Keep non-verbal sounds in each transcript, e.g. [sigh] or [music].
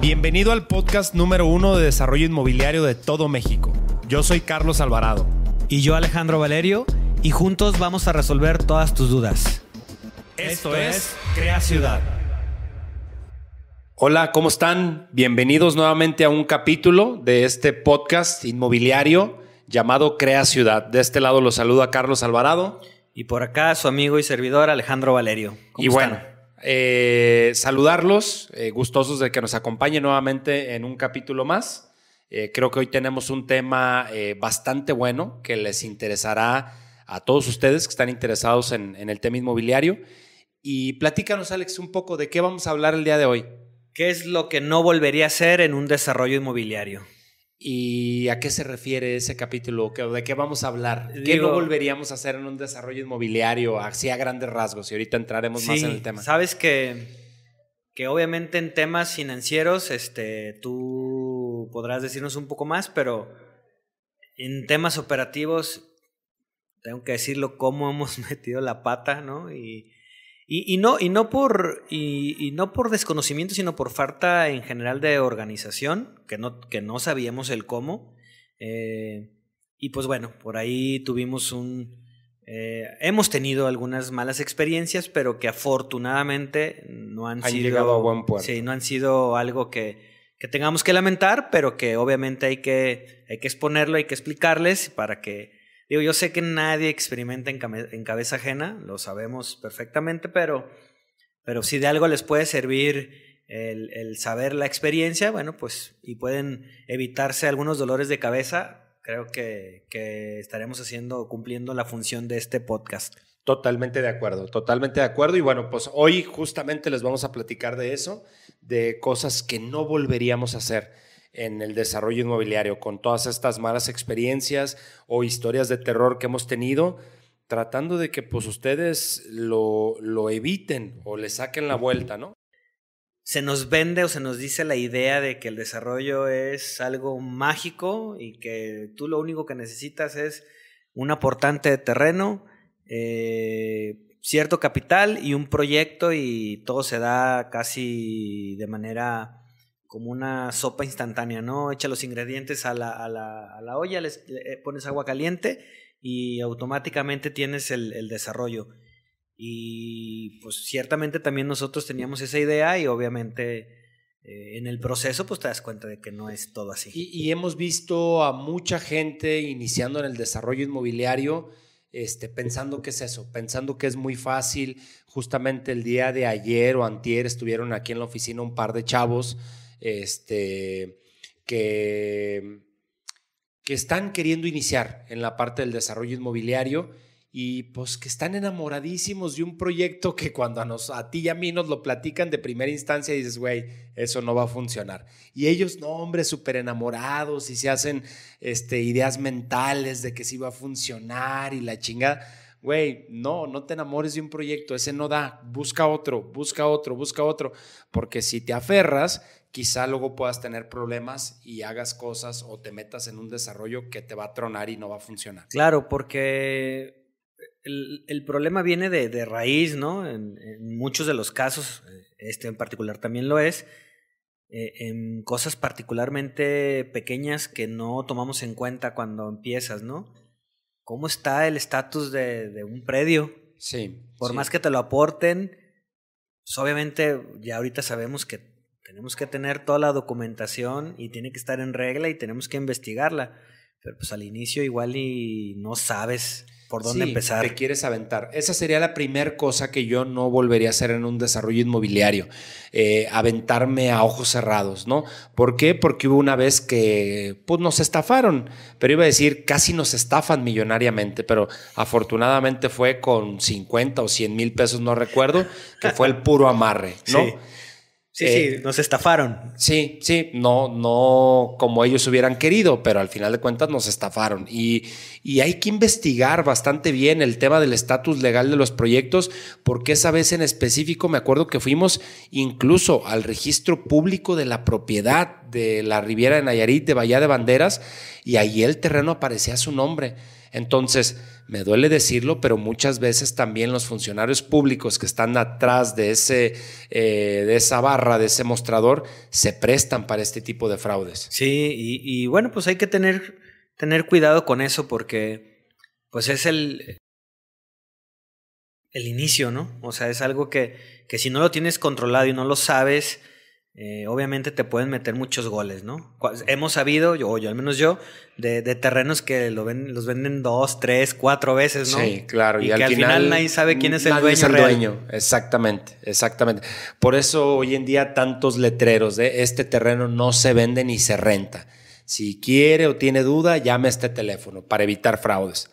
Bienvenido al podcast número uno de desarrollo inmobiliario de todo México. Yo soy Carlos Alvarado. Y yo Alejandro Valerio, y juntos vamos a resolver todas tus dudas. Esto es Crea Ciudad. Hola, ¿cómo están? Bienvenidos nuevamente a un capítulo de este podcast inmobiliario llamado Crea Ciudad. De este lado los saluda Carlos Alvarado. Y por acá su amigo y servidor Alejandro Valerio. y bueno, eh, saludarlos, eh, gustosos de que nos acompañen nuevamente en un capítulo más. Eh, creo que hoy tenemos un tema bastante bueno que les interesará a todos ustedes que están interesados en, en el tema inmobiliario. Y platícanos, Alex, un poco de qué vamos a hablar el día de hoy. ¿Qué es lo que no volvería a ser en un desarrollo inmobiliario? ¿Y a qué se refiere ese capítulo? ¿De qué vamos a hablar? ¿Qué no volveríamos a hacer en un desarrollo inmobiliario, así a grandes rasgos? Y ahorita entraremos más en el tema. Sabes que, que obviamente en temas financieros este, tú podrás decirnos un poco más, pero en temas operativos tengo que decirlo cómo hemos [laughs] metido la pata, ¿no? Y, y, no, y, no por, y, no por desconocimiento, sino por falta en general de organización, que no, que no sabíamos el cómo. Eh, y pues bueno, por ahí tuvimos un... Eh, hemos tenido algunas malas experiencias, pero que afortunadamente no han, sido... llegado a buen puerto. Sí, no han sido algo que, que tengamos que lamentar, pero que obviamente hay que, hay que exponerlo, hay que explicarles para que Digo, yo sé que nadie experimenta en, cabeza ajena, lo sabemos perfectamente, pero, pero si de algo les puede servir el, saber la experiencia, bueno, pues y pueden evitarse algunos dolores de cabeza, creo que, que estaremos haciendo, cumpliendo la función de este podcast. Totalmente de acuerdo, totalmente de acuerdo. Y bueno, pues hoy justamente les vamos a platicar de eso, de cosas que no volveríamos a hacer en el desarrollo inmobiliario, con todas estas malas experiencias o historias de terror que hemos tenido, tratando de que pues ustedes lo, lo eviten o le saquen la vuelta, ¿no? Se nos vende o se nos dice la idea de que el desarrollo es algo mágico y que tú lo único que necesitas es un aportante de terreno, eh, cierto capital y un proyecto y todo se da casi de manera como una sopa instantánea, ¿no? Echa los ingredientes a la, a la, a la olla, les, eh, pones agua caliente y automáticamente tienes el, desarrollo. Y pues ciertamente también nosotros teníamos esa idea y obviamente eh, en el proceso pues te das cuenta de que no es todo así. Y, hemos visto a mucha gente iniciando en el desarrollo inmobiliario. Este, pensando que es eso, pensando que es muy fácil. Justamente el día de ayer o antier estuvieron aquí en la oficina un par de chavos este, que, que están queriendo iniciar en la parte del desarrollo inmobiliario y pues que están enamoradísimos de un proyecto que cuando a, nos, a ti y a mí nos lo platican de primera instancia dices, güey, eso no va a funcionar. Y ellos, no, hombre, súper enamorados y se hacen este, ideas mentales de que sí va a funcionar y la chingada. Güey, no, no te enamores de un proyecto, ese no da, busca otro, busca otro, busca otro, porque si te aferras, quizá luego puedas tener problemas y hagas cosas o te metas en un desarrollo que te va a tronar y no va a funcionar. Claro, porque el, problema viene de, raíz, ¿no? En, muchos de los casos, este en particular también lo es, eh, en cosas particularmente pequeñas que no tomamos en cuenta cuando empiezas, ¿no? ¿Cómo está el estatus de, un predio? Sí. Por más que te lo aporten, pues obviamente ya ahorita sabemos que tenemos que tener toda la documentación y tiene que estar en regla y tenemos que investigarla. Pero pues al inicio igual y no sabes por dónde sí, empezar. Te quieres aventar. Esa sería la primera cosa que yo no volvería a hacer en un desarrollo inmobiliario. Eh, aventarme a ojos cerrados, ¿no? ¿Por qué? Porque hubo una vez que pues, nos estafaron. Pero iba a decir, casi nos estafan millonariamente. Pero afortunadamente fue con 50 o 100 mil pesos, no recuerdo, que fue el puro amarre, ¿no? [laughs] Sí. Sí, sí, eh, nos estafaron. Sí, sí, no, no como ellos hubieran querido, pero al final de cuentas nos estafaron. Y, y hay que investigar bastante bien el tema del estatus legal de los proyectos, porque esa vez en específico me acuerdo que fuimos incluso al registro público de la propiedad de la Riviera de Nayarit, de Bahía de Banderas, y ahí el terreno aparecía su nombre. Entonces, me duele decirlo, pero muchas veces también los funcionarios públicos que están atrás de, ese, eh, de esa barra, de ese mostrador, se prestan para este tipo de fraudes. Sí, y, bueno, pues hay que tener, tener cuidado con eso porque pues es el, el inicio, ¿no? O sea, es algo que, que si no lo tienes controlado y no lo sabes, eh, obviamente te pueden meter muchos goles, ¿no? Hemos sabido, yo, o yo al menos yo, de, terrenos que lo ven, los venden dos, tres, cuatro veces, ¿no? Sí, claro. Y, que al final, nadie sabe quién es el dueño. Es el dueño, exactamente, exactamente. Por eso hoy en día tantos letreros de este terreno no se vende ni se renta. Si quiere o tiene duda, llame a este teléfono para evitar fraudes.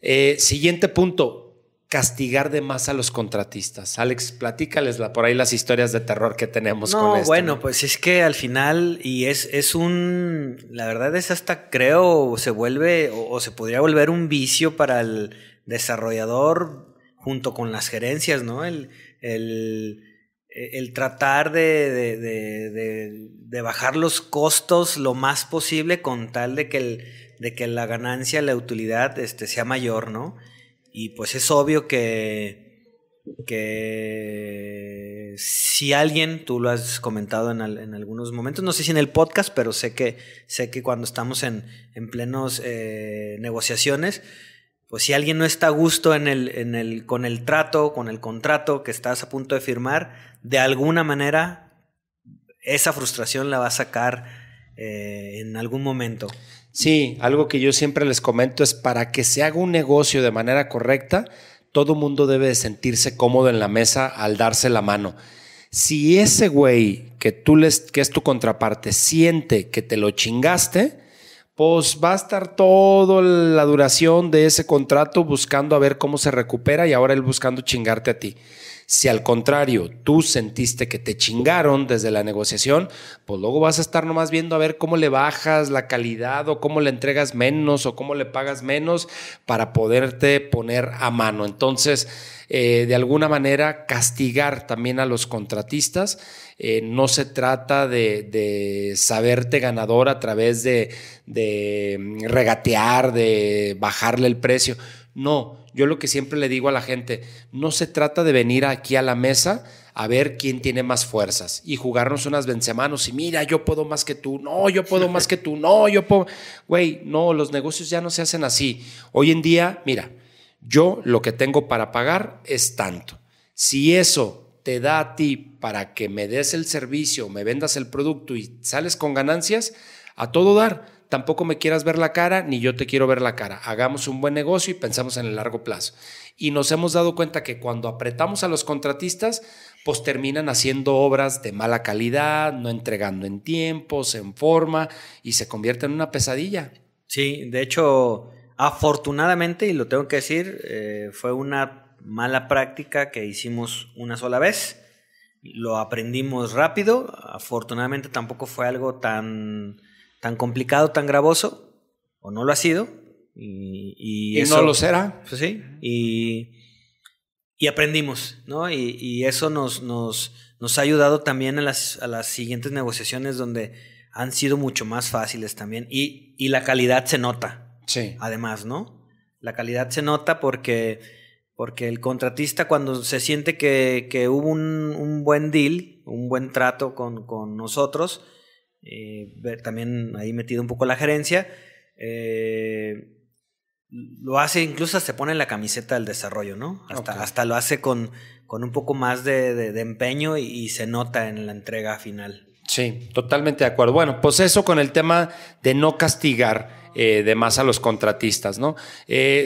Eh, siguiente punto, castigar de más a los contratistas. Alex, platícales por ahí las historias de terror que tenemos con esto. Bueno, pues es que al final, y es, es un, la verdad es hasta creo, se vuelve o, se podría volver un vicio para el desarrollador junto con las gerencias, ¿no? El, el, el tratar de, de, de, bajar los costos lo más posible con tal de que, el, de que la ganancia, la utilidad este, sea mayor, ¿no? Y pues es obvio que, que si alguien, tú lo has comentado en, en, algunos momentos, no sé si en el podcast, pero sé que, sé que cuando estamos en, en plenos eh, negociaciones, pues si alguien no está a gusto en el, en el, con el trato, con el contrato que estás a punto de firmar, de alguna manera esa frustración la va a sacar eh, en algún momento. Sí, algo que yo siempre les comento es para que se haga un negocio de manera correcta, todo mundo debe de sentirse cómodo en la mesa al darse la mano. Si ese güey que tú les, que es tu contraparte, siente que te lo chingaste, pues va a estar toda la duración de ese contrato buscando a ver cómo se recupera y ahora él buscando chingarte a ti. Si al contrario tú sentiste que te chingaron desde la negociación, pues luego vas a estar nomás viendo a ver cómo le bajas la calidad o cómo le entregas menos o cómo le pagas menos para poderte poner a mano. Entonces, eh, de alguna manera, castigar también a los contratistas. Eh, no se trata de, saberte ganador a través de, de regatear, de bajarle el precio. No, yo lo que siempre le digo a la gente, no se trata de venir aquí a la mesa a ver quién tiene más fuerzas y jugarnos unas vencemanos y mira, yo puedo más que tú, no, yo puedo más que tú, no, yo puedo. Güey, no, los negocios ya no se hacen así. Hoy en día, mira, yo lo que tengo para pagar es tanto. Si eso te da a ti para que me des el servicio, me vendas el producto y sales con ganancias, a todo dar tampoco me quieras ver la cara, ni yo te quiero ver la cara. Hagamos un buen negocio y pensamos en el largo plazo. Y nos hemos dado cuenta que cuando apretamos a los contratistas, pues terminan haciendo obras de mala calidad, no entregando en tiempos, en forma, y se convierte en una pesadilla. Sí, de hecho, afortunadamente, y lo tengo que decir, eh, fue una mala práctica que hicimos una sola vez. Lo aprendimos rápido. Afortunadamente tampoco fue algo tan tan complicado, tan gravoso, o no lo ha sido. Y, no lo será. Pues sí, y, y aprendimos, ¿no? Y, eso nos, nos, nos, ha ayudado también a las, a las siguientes negociaciones donde han sido mucho más fáciles también. Y, y la calidad se nota. Sí. Además, ¿no? La calidad se nota porque, porque el contratista cuando se siente que, que hubo un, un, buen deal, un buen trato con, con nosotros, eh, también ahí metido un poco la gerencia. Eh, lo hace, incluso se pone en la camiseta del desarrollo, ¿no? Hasta, hasta lo hace con, con, un poco más de, empeño y, se nota en la entrega final. Sí, totalmente de acuerdo. Bueno, pues eso con el tema de no castigar eh, de más a los contratistas, ¿no?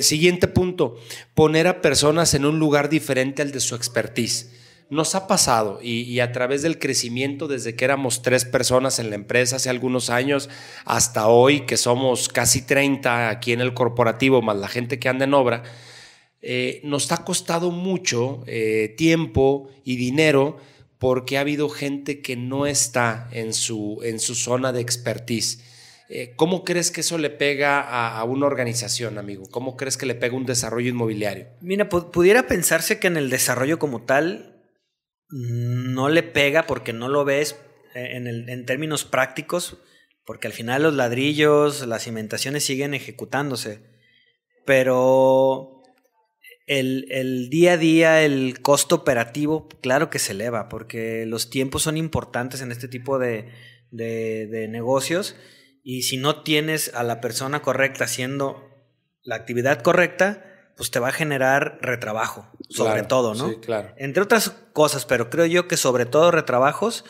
siguiente punto, poner a personas en un lugar diferente al de su expertise nos ha pasado y, a través del crecimiento desde que éramos tres personas en la empresa hace algunos años hasta hoy que somos casi 30 aquí en el corporativo más la gente que anda en obra, eh, nos ha costado mucho eh, tiempo y dinero porque ha habido gente que no está en su, en su zona de expertise. Eh, ¿Cómo crees que eso le pega a, a, una organización, amigo? ¿Cómo crees que le pega un desarrollo inmobiliario? Mira, pudiera pensarse que en el desarrollo como tal no le pega porque no lo ves en, en términos prácticos, porque al final los ladrillos, las cimentaciones siguen ejecutándose. pero el, día a día, el costo operativo, claro que se eleva, porque los tiempos son importantes en este tipo de negocios y si no tienes a la persona correcta haciendo la actividad correcta, pues te va a generar retrabajo, sobre todo, ¿no? Sí, claro. Entre otras cosas, pero creo yo que sobre todo retrabajos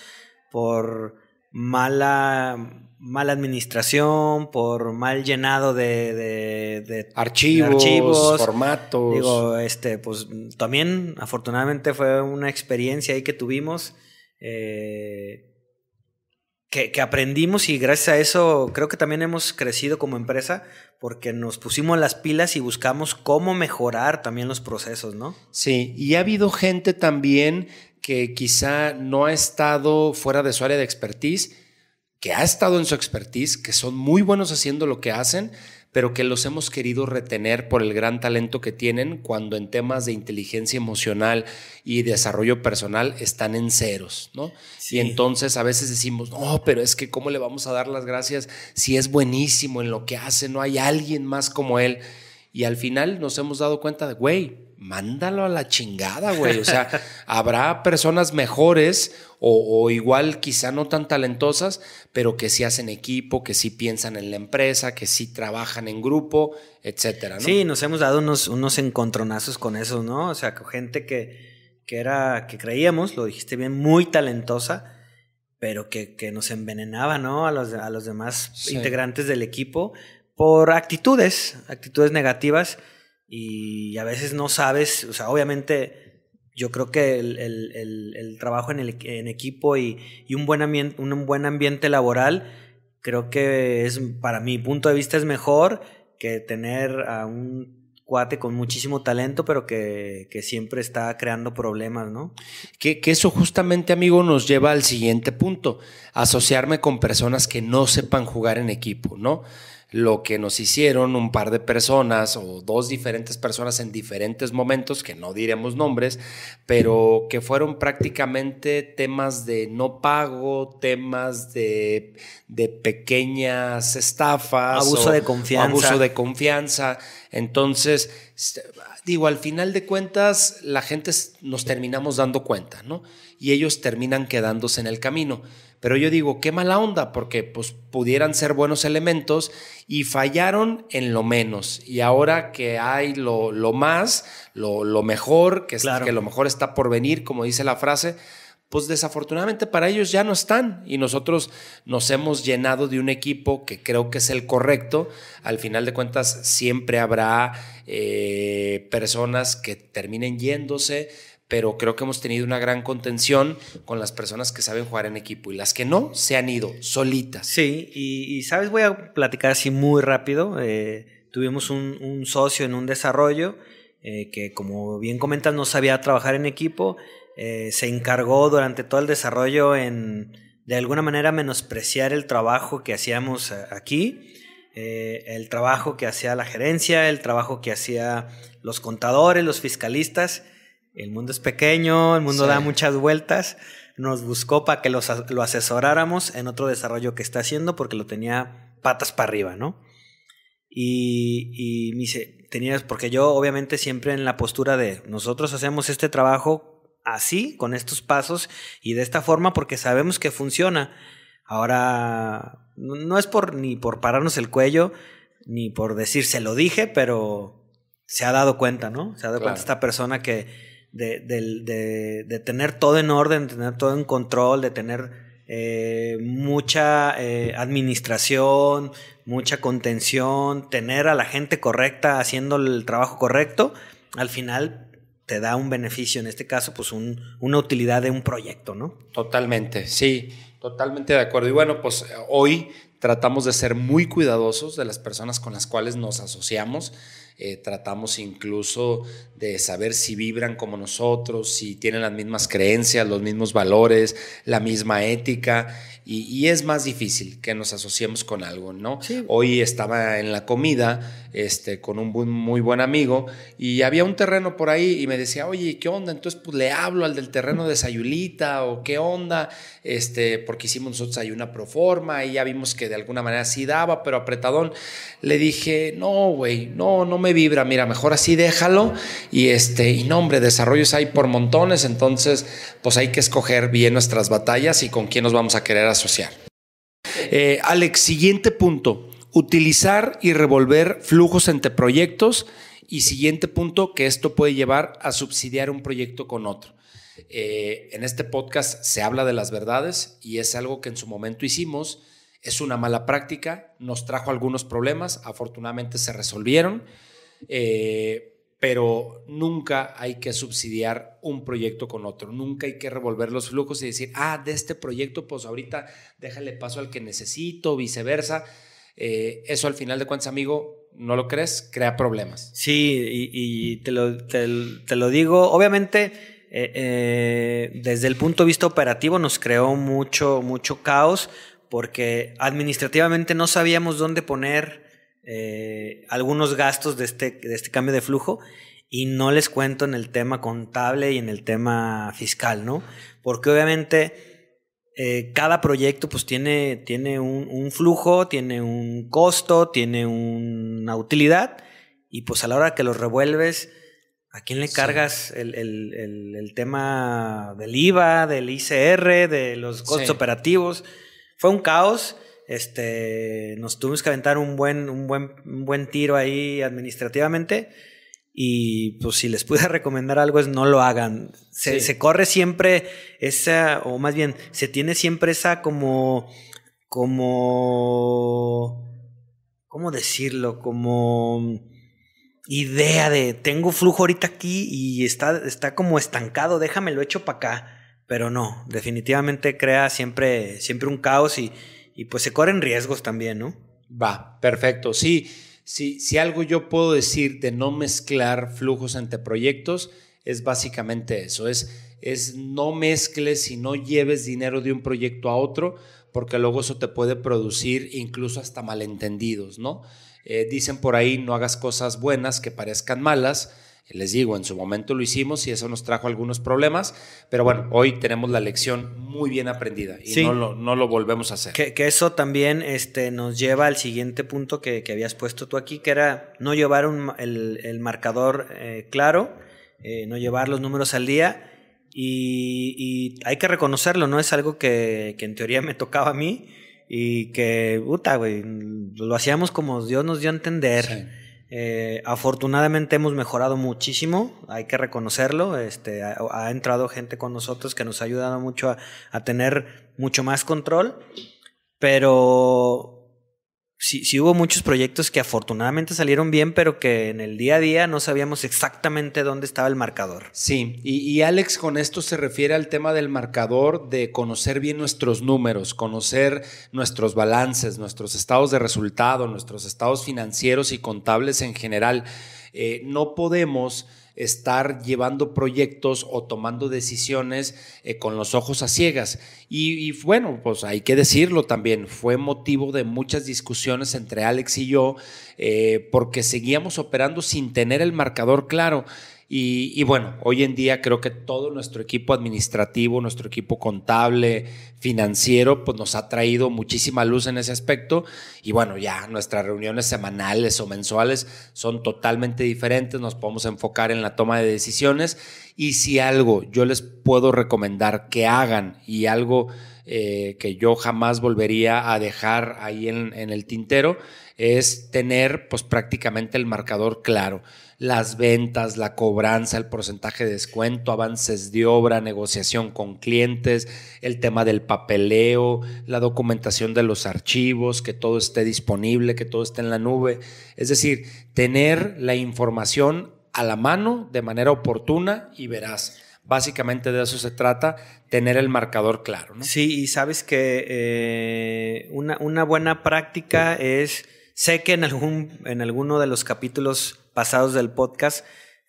por mala, mala administración, por mal llenado de, archivos, formatos. Digo, este, pues también afortunadamente fue una experiencia ahí que tuvimos. Eh, que, aprendimos y gracias a eso creo que también hemos crecido como empresa porque nos pusimos las pilas y buscamos cómo mejorar también los procesos, ¿no? Sí, y ha habido gente también que quizá no ha estado fuera de su área de expertise, que ha estado en su expertise, que son muy buenos haciendo lo que hacen, pero que los hemos querido retener por el gran talento que tienen cuando en temas de inteligencia emocional y desarrollo personal están en ceros, ¿no? Y entonces a veces decimos, no, pero es que ¿cómo le vamos a dar las gracias si es buenísimo en lo que hace? No hay alguien más como él. Y al final nos hemos dado cuenta de, güey, mándalo a la chingada, güey. O sea, [laughs] habrá personas mejores o, igual quizá no tan talentosas, pero que sí hacen equipo, que sí piensan en la empresa, que sí trabajan en grupo, etcétera, ¿no? Sí, nos hemos dado unos, unos encontronazos con eso, ¿no? O sea, con gente que, que era, que creíamos, lo dijiste bien, muy talentosa, pero que, que nos envenenaba, ¿no? A los, a los demás integrantes del equipo por actitudes, actitudes negativas y a veces no sabes, o sea, obviamente yo creo que el, trabajo en, el, en equipo y, un, buen ambiente, un buen ambiente laboral, creo que es, para mi punto de vista, es mejor que tener a un cuate con muchísimo talento, pero que, siempre está creando problemas, ¿no? Que, que, eso justamente, amigo, nos lleva al siguiente punto, asociarme con personas que no sepan jugar en equipo, ¿no? Lo que nos hicieron un par de personas o dos diferentes personas en diferentes momentos, que no diremos nombres, pero que fueron prácticamente temas de no pago, temas de, pequeñas estafas. Abuso de confianza. Abuso de confianza. Entonces, digo, al final de cuentas, la gente nos terminamos dando cuenta, ¿no? Y ellos terminan quedándose en el camino. Pero yo digo, qué mala onda, porque pues pudieran ser buenos elementos y fallaron en lo menos. Y ahora que hay lo, más, lo, mejor, que, es, que lo mejor está por venir, como dice la frase, pues desafortunadamente para ellos ya no están y nosotros nos hemos llenado de un equipo que creo que es el correcto. Al final de cuentas siempre habrá eh, personas que terminen yéndose, pero creo que hemos tenido una gran contención con las personas que saben jugar en equipo y las que no se han ido solitas. Sí, y, sabes, voy a platicar así muy rápido. Eh, tuvimos un, socio en un desarrollo eh, que, como bien comentas, no sabía trabajar en equipo. Eh, se encargó durante todo el desarrollo en, de alguna manera, menospreciar el trabajo que hacíamos aquí. el trabajo que hacía la gerencia, el trabajo que hacía los contadores, los fiscalistas, el mundo es pequeño, el mundo da muchas vueltas. Nos buscó para que lo asesoráramos en otro desarrollo que está haciendo porque lo tenía patas para arriba, ¿no? Y, y me dice, tenías, porque yo obviamente siempre en la postura de nosotros hacemos este trabajo así, con estos pasos y de esta forma porque sabemos que funciona. Ahora, no es por ni por pararnos el cuello, ni por decir se lo dije, pero se ha dado cuenta, ¿no? Se ha dado cuenta esta persona que de, tener todo en orden, de tener todo en control, de tener eh, mucha eh, administración, mucha contención, tener a la gente correcta haciendo el trabajo correcto, al final te da un beneficio, en este caso, pues una utilidad de un proyecto, ¿no? Totalmente, sí, totalmente de acuerdo. Y bueno, pues hoy tratamos de ser muy cuidadosos de las personas con las cuales nos asociamos eh, tratamos incluso de saber si vibran como nosotros, si tienen las mismas creencias, los mismos valores, la misma ética. Y, es más difícil que nos asociemos con algo, ¿no? Hoy estaba en la comida este, con un muy buen amigo y había un terreno por ahí y me decía, oye, ¿qué onda? Entonces, pues le hablo al del terreno de Sayulita o qué onda, este, porque hicimos nosotros ahí una proforma y ya vimos que de alguna manera sí daba, pero apretadón. Le dije, no, güey, no, no me vibra, mira, mejor así déjalo. Y este, y no, hombre, desarrollos hay por montones, entonces, pues hay que escoger bien nuestras batallas y con quién nos vamos a querer asociar. Eh, Alex, siguiente punto, utilizar y revolver flujos entre proyectos. Y siguiente punto, que esto puede llevar a subsidiar un proyecto con otro. Eh, en este podcast se habla de las verdades y es algo que en su momento hicimos. Es una mala práctica, nos trajo algunos problemas, afortunadamente se resolvieron, eh, pero nunca hay que subsidiar un proyecto con otro, nunca hay que revolver los flujos y decir, ah, de este proyecto, pues ahorita déjale paso al que necesito, viceversa. Eh, eso al final de cuentas, amigo, ¿no lo crees? Crea problemas. Sí, y, te, lo, te, lo, digo, obviamente eh, desde el punto de vista operativo nos creó mucho, mucho caos porque administrativamente no sabíamos dónde poner eh, algunos gastos de este, de este cambio de flujo y no les cuento en el tema contable y en el tema fiscal, ¿no? Porque obviamente cada proyecto pues tiene, tiene un, un, flujo, tiene un costo, tiene una utilidad y pues a la hora que los revuelves ¿A quién le cargas el, tema del IVA, del ICR, de los costos operativos? Fue un caos. Este, nos tuvimos que aventar un buen, un buen, un buen tiro ahí administrativamente. Y pues si les pude [laughs] recomendar algo es no lo hagan. Se, se, corre siempre esa, o más bien, se tiene siempre esa como, como, ¿cómo decirlo? Como idea de tengo flujo ahorita aquí y está, está como estancado, déjame lo echo para acá. Pero no, definitivamente crea siempre, siempre un caos y, y pues se corren riesgos también, ¿no? Va, perfecto. Sí, sí, si algo yo puedo decir de no mezclar flujos entre proyectos, es básicamente eso, es, es no mezcles y no lleves dinero de un proyecto a otro, porque luego eso te puede producir incluso hasta malentendidos, ¿no? Eh, dicen por ahí, no hagas cosas buenas que parezcan malas. Les digo, en su momento lo hicimos y eso nos trajo algunos problemas, pero bueno, hoy tenemos la lección muy bien aprendida y no, lo, no, lo, volvemos a hacer. Que, eso también este, nos lleva al siguiente punto que, que, habías puesto tú aquí, que era no llevar un, el, el, marcador eh, claro, eh, no llevar los números al día y, y, hay que reconocerlo, no es algo que, que en teoría me tocaba a mí y que, puta, güey, lo hacíamos como Dios nos dio a entender. Eh, afortunadamente hemos mejorado muchísimo, hay que reconocerlo. Este, ha, entrado gente con nosotros que nos ha ayudado mucho a, a tener mucho más control, pero sí, hubo muchos proyectos que afortunadamente salieron bien, pero que en el día a día no sabíamos exactamente dónde estaba el marcador. Sí, y, Alex con esto se refiere al tema del marcador, de conocer bien nuestros números, conocer nuestros balances, nuestros estados de resultado, nuestros estados financieros y contables en general. Eh, no podemos estar llevando proyectos o tomando decisiones eh, con los ojos a ciegas. Y, bueno, pues hay que decirlo también, fue motivo de muchas discusiones entre Alex y yo, eh, porque seguíamos operando sin tener el marcador claro. Y, bueno, hoy en día creo que todo nuestro equipo administrativo, nuestro equipo contable, financiero, pues nos ha traído muchísima luz en ese aspecto. Y bueno, ya nuestras reuniones semanales o mensuales son totalmente diferentes, nos podemos enfocar en la toma de decisiones. Y si algo yo les puedo recomendar que hagan y algo eh, que yo jamás volvería a dejar ahí en, en el tintero, es tener pues prácticamente el marcador claro las ventas, la cobranza, el porcentaje de descuento, avances de obra, negociación con clientes, el tema del papeleo, la documentación de los archivos, que todo esté disponible, que todo esté en la nube. Es decir, tener la información a la mano de manera oportuna y verás. Básicamente de eso se trata, tener el marcador claro. Sí, y sabes que eh, una, una buena práctica es, sé que en, algún, en alguno de los capítulos pasados del podcast,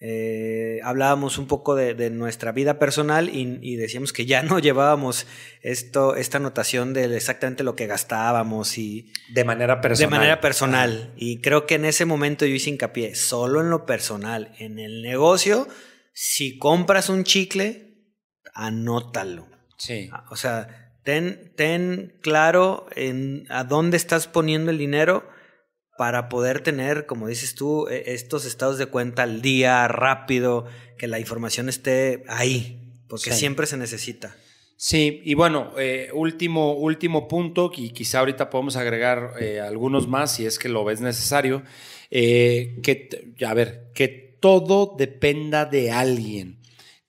eh, hablábamos un poco de, nuestra vida personal y, decíamos que ya no [laughs] llevábamos esto, esta anotación de exactamente lo que gastábamos y... De manera personal. De manera personal. Y creo que en ese momento yo hice hincapié, solo en lo personal. En el negocio, si compras un chicle, anótalo. Sí. Ah, o sea, ten, ten claro en a dónde estás poniendo el dinero para poder tener, como dices tú, e, estos estados de cuenta al día, rápido, que la información esté ahí, porque siempre se necesita. Sí, y bueno, eh, último, último punto, y quizá ahorita podemos agregar eh, algunos más si es que lo ves necesario, eh, que, a ver, que todo dependa de alguien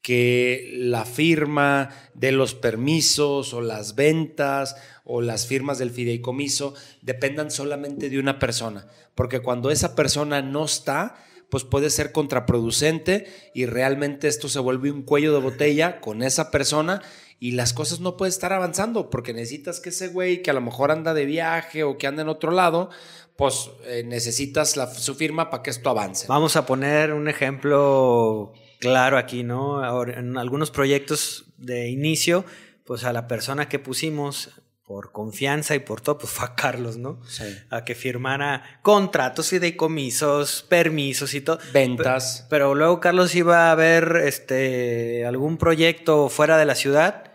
que la firma de los permisos o las ventas o las firmas del fideicomiso dependan solamente de una persona, porque cuando esa persona no está, pues puede ser contraproducente y realmente esto se vuelve un cuello de botella con esa persona y las cosas no pueden estar avanzando porque necesitas que ese güey que a lo mejor anda de viaje o que anda en otro lado, pues eh, necesitas su firma para que esto avance. Vamos a poner un ejemplo claro aquí, ¿no? Ahora, en algunos proyectos de inicio, pues a la persona que pusimos por confianza y por todo, pues fue a Carlos, ¿no? Sí. A que firmara contratos, y fideicomisos, permisos y todo. Ventas. Pero, pero, luego Carlos iba a ver este, algún proyecto fuera de la ciudad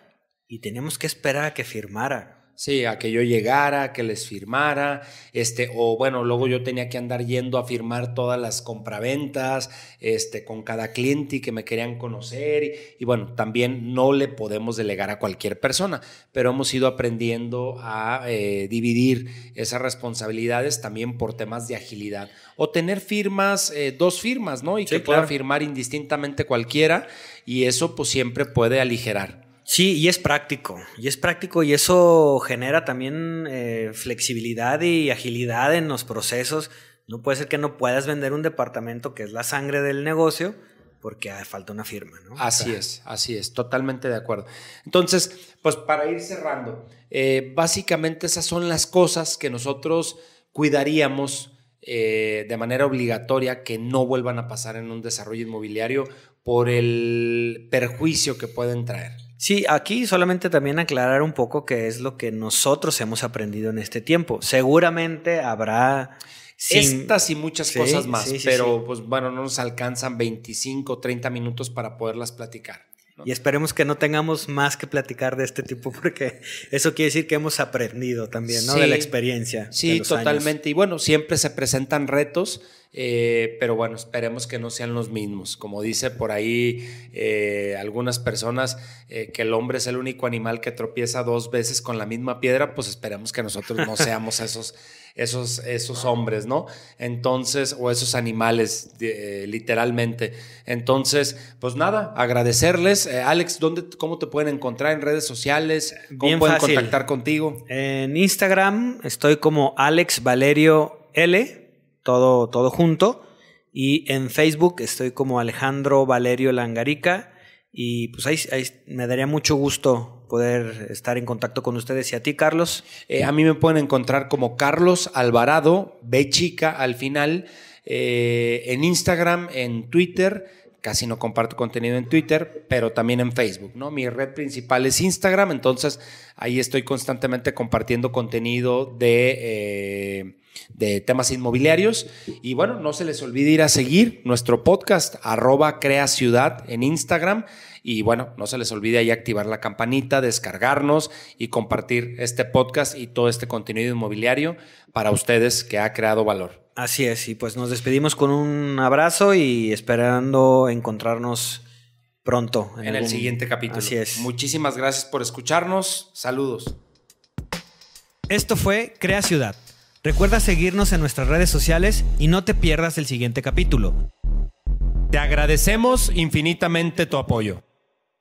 y teníamos que esperar a que firmara. Sí, a que yo llegara, que les firmara, este, o bueno, luego yo tenía que andar yendo a firmar todas las compraventas, este, con cada cliente y que me querían conocer, y, bueno, también no le podemos delegar a cualquier persona, pero hemos ido aprendiendo a eh, dividir esas responsabilidades también por temas de agilidad. O tener firmas, eh, dos firmas, ¿no? Y que pueda firmar indistintamente cualquiera, y eso pues siempre puede aligerar. Sí, y es práctico, y es práctico y eso genera también eh, flexibilidad y agilidad en los procesos. No puede ser que no puedas vender un departamento que es la sangre del negocio porque falta una firma, ¿no? Así es, así es, totalmente de acuerdo. Entonces, pues para ir cerrando, eh, básicamente esas son las cosas que nosotros cuidaríamos eh, de manera obligatoria que no vuelvan a pasar en un desarrollo inmobiliario por el perjuicio que pueden traer. Sí, aquí solamente también aclarar un poco qué es lo que nosotros hemos aprendido en este tiempo. Seguramente habrá... Estas y muchas cosas más, pero pues bueno, no nos alcanzan 25, 30 minutos para poderlas platicar. Y esperemos que no tengamos más que platicar de este tipo, porque eso quiere decir que hemos aprendido también, ¿no? de la experiencia. Sí, totalmente. Y bueno, siempre se presentan retos eh, pero bueno, esperemos que no sean los mismos. Como dice por ahí eh, algunas personas, eh, que el hombre es el único animal que tropieza dos veces con la misma piedra, pues esperemos que nosotros no seamos [laughs] esos, esos, esos hombres, ¿no? Entonces, o esos animales, literalmente. Entonces, pues nada, agradecerles. Alex, ¿dónde, ¿cómo te pueden encontrar en redes sociales? ¿Cómo pueden contactar contigo? En Instagram estoy como Alex Valerio L todo, todo junto. Y en Facebook estoy como Alejandro Valerio Langarica. Y pues ahí, me daría mucho gusto poder estar en contacto con ustedes y a ti, Carlos. Eh, a mí me pueden encontrar como Carlos Alvarado, B chica al final, eh, en Instagram, en Twitter. Casi no comparto contenido en Twitter, pero también en Facebook, ¿no? Mi red principal es Instagram, entonces ahí estoy constantemente compartiendo contenido de eh, de temas inmobiliarios. Y bueno, no se les olvide ir a seguir nuestro podcast, arroba crea ciudad en Instagram. Y bueno, no se les olvide ahí activar la campanita, descargarnos y compartir este podcast y todo este contenido inmobiliario para ustedes que ha creado valor. Así es, y pues nos despedimos con un abrazo y esperando encontrarnos pronto. En, el siguiente capítulo. Así es. Muchísimas gracias por escucharnos. Saludos. Esto fue Crea Ciudad Recuerda seguirnos en nuestras redes sociales y no te pierdas el siguiente capítulo. Te agradecemos infinitamente tu apoyo.